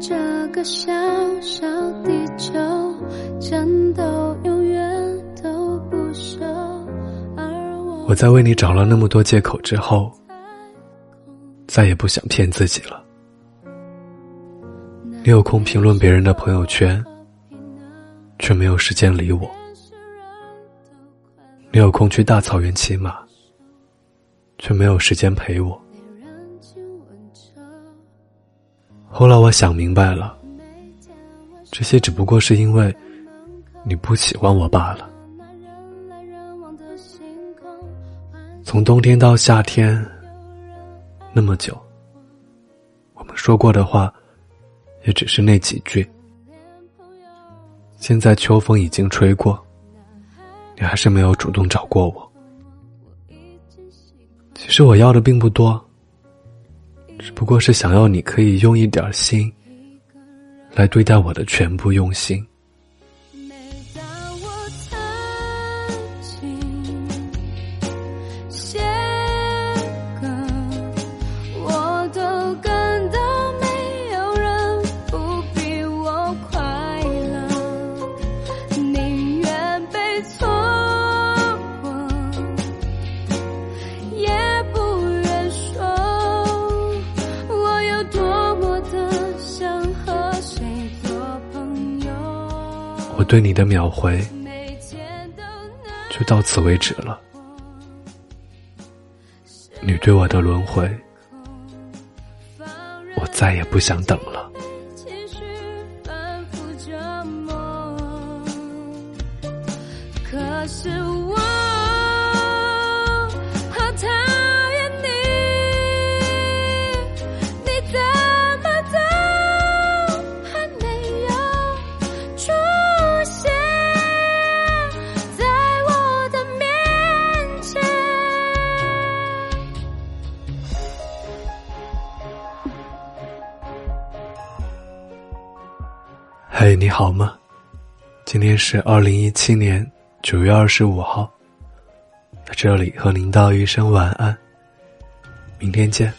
这个小小地球，战斗永远都不休。而我我在为你找了那么多借口之后，再也不想骗自己了。你有空评论别人的朋友圈，却没有时间理我；你有空去大草原骑马，却没有时间陪我。后来我想明白了，这些只不过是因为你不喜欢我罢了。从冬天到夏天，那么久，我们说过的话，也只是那几句。现在秋风已经吹过，你还是没有主动找过我。其实我要的并不多。只不过是想要你可以用一点心来对待我的全部用心。对你的秒回就到此为止了，你对我的轮回，我再也不想等了。可是我。嘿，你好吗？今天是二零一七年九月二十五号，在这里和您道一声晚安，明天见。